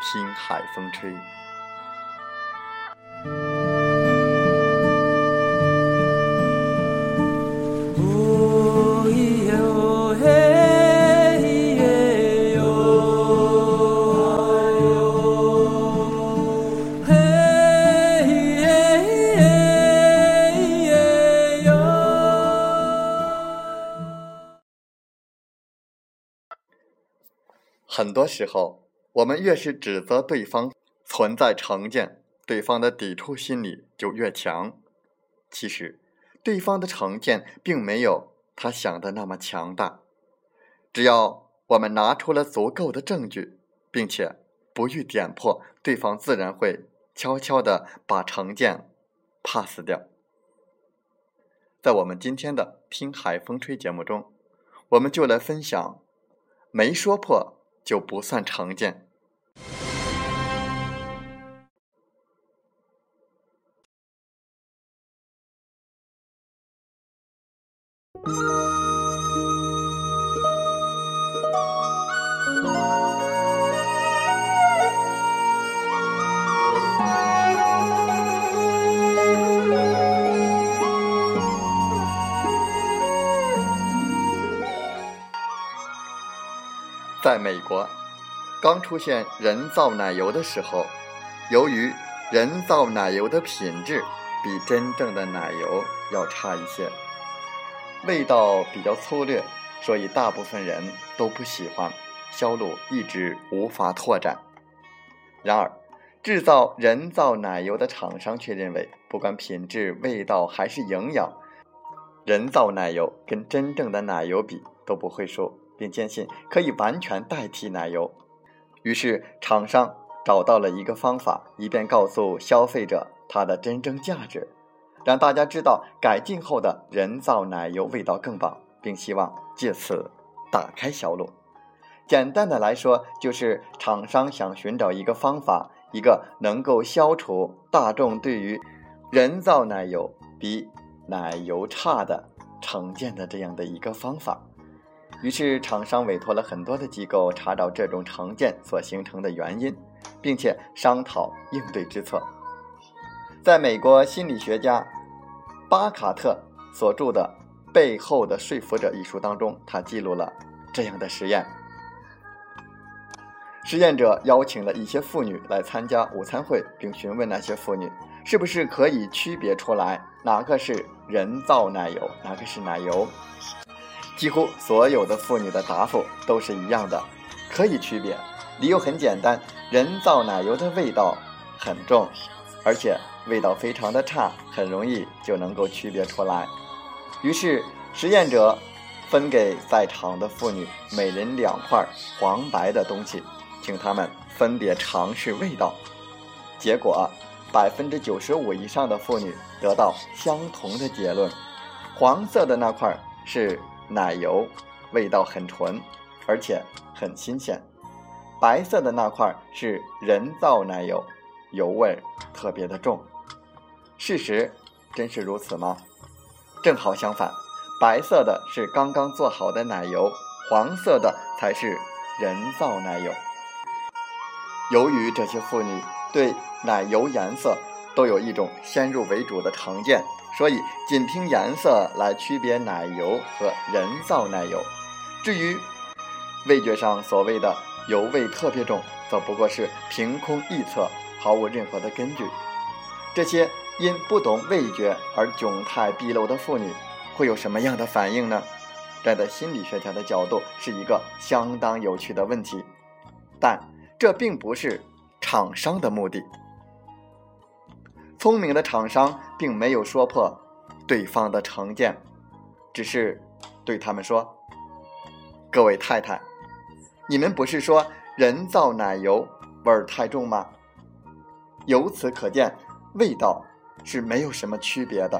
听海风吹。很多时候。我们越是指责对方存在成见，对方的抵触心理就越强。其实，对方的成见并没有他想的那么强大。只要我们拿出了足够的证据，并且不予点破，对方自然会悄悄的把成见 pass 掉。在我们今天的《听海风吹》节目中，我们就来分享：没说破。就不算常见。在美国，刚出现人造奶油的时候，由于人造奶油的品质比真正的奶油要差一些，味道比较粗略，所以大部分人都不喜欢，销路一直无法拓展。然而，制造人造奶油的厂商却认为，不管品质、味道还是营养，人造奶油跟真正的奶油比都不会输。并坚信可以完全代替奶油，于是厂商找到了一个方法，以便告诉消费者它的真正价值，让大家知道改进后的人造奶油味道更棒，并希望借此打开销路。简单的来说，就是厂商想寻找一个方法，一个能够消除大众对于人造奶油比奶油差的成见的这样的一个方法。于是，厂商委托了很多的机构查找这种成见所形成的原因，并且商讨应对之策。在美国心理学家巴卡特所著的《背后的说服者》一书当中，他记录了这样的实验：实验者邀请了一些妇女来参加午餐会，并询问那些妇女是不是可以区别出来哪个是人造奶油，哪个是奶油。几乎所有的妇女的答复都是一样的，可以区别。理由很简单，人造奶油的味道很重，而且味道非常的差，很容易就能够区别出来。于是实验者分给在场的妇女每人两块黄白的东西，请她们分别尝试味道。结果，百分之九十五以上的妇女得到相同的结论：黄色的那块是。奶油味道很纯，而且很新鲜。白色的那块是人造奶油，油味特别的重。事实真是如此吗？正好相反，白色的是刚刚做好的奶油，黄色的才是人造奶油。由于这些妇女对奶油颜色都有一种先入为主的成见，所以仅凭颜色来区别奶油和人造奶油。至于味觉上所谓的油味特别重，则不过是凭空臆测，毫无任何的根据。这些因不懂味觉而窘态毕露的妇女。会有什么样的反应呢？站在心理学家的角度，是一个相当有趣的问题。但这并不是厂商的目的。聪明的厂商并没有说破对方的成见，只是对他们说：“各位太太，你们不是说人造奶油味儿太重吗？由此可见，味道是没有什么区别的。”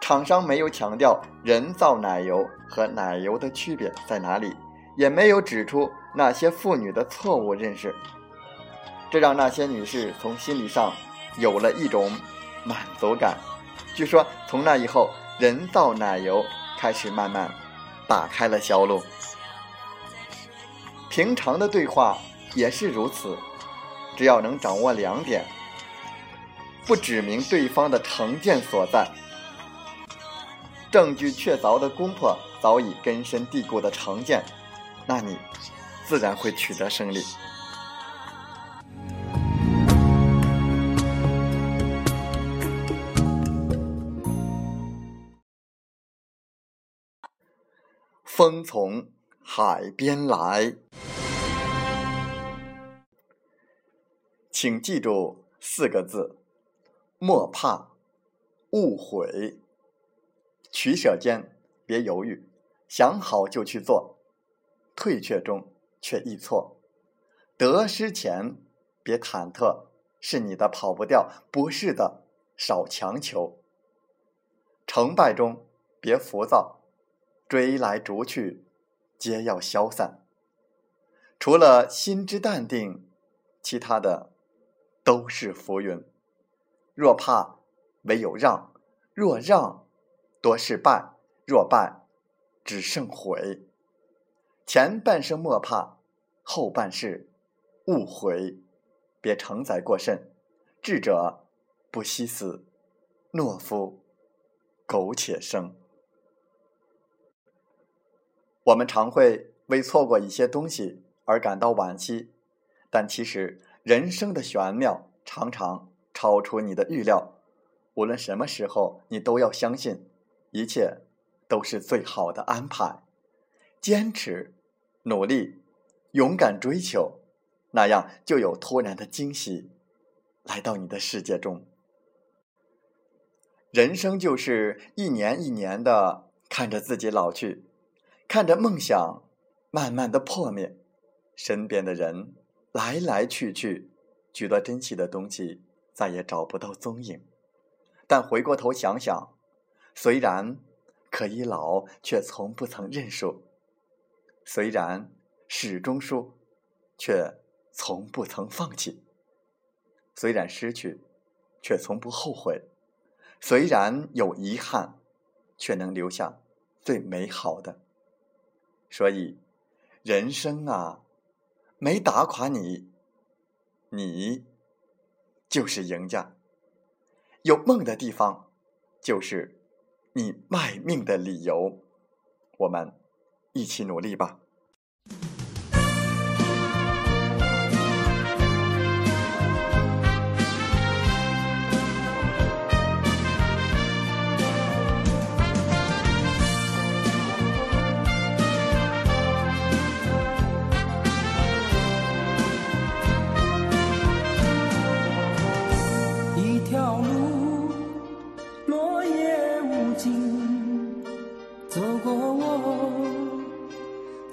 厂商没有强调人造奶油和奶油的区别在哪里，也没有指出那些妇女的错误认识，这让那些女士从心理上有了一种满足感。据说从那以后，人造奶油开始慢慢打开了销路。平常的对话也是如此，只要能掌握两点，不指明对方的成见所在。证据确凿的攻破早已根深蒂固的成见，那你自然会取得胜利。风从海边来，请记住四个字：莫怕，勿悔。取舍间，别犹豫，想好就去做；退却中却易错，得失前别忐忑，是你的跑不掉，不是的少强求。成败中别浮躁，追来逐去皆要消散。除了心之淡定，其他的都是浮云。若怕，唯有让；若让，多是败，若败，只剩悔。前半生莫怕，后半世勿悔。别承载过甚，智者不惜死，懦夫苟且生。我们常会为错过一些东西而感到惋惜，但其实人生的玄妙常常超出你的预料。无论什么时候，你都要相信。一切都是最好的安排，坚持、努力、勇敢追求，那样就有突然的惊喜来到你的世界中。人生就是一年一年的看着自己老去，看着梦想慢慢的破灭，身边的人来来去去，许多珍惜的东西再也找不到踪影。但回过头想想。虽然可以老，却从不曾认输；虽然始终输，却从不曾放弃；虽然失去，却从不后悔；虽然有遗憾，却能留下最美好的。所以，人生啊，没打垮你，你就是赢家。有梦的地方，就是。你卖命的理由，我们一起努力吧。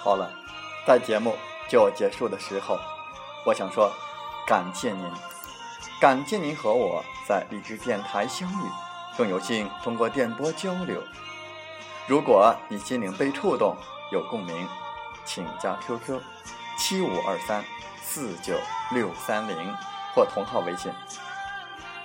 好了，在节目就要结束的时候，我想说，感谢您，感谢您和我在荔枝电台相遇，更有幸通过电波交流。如果你心灵被触动，有共鸣，请加 QQ 七五二三四九六三零或同号微信。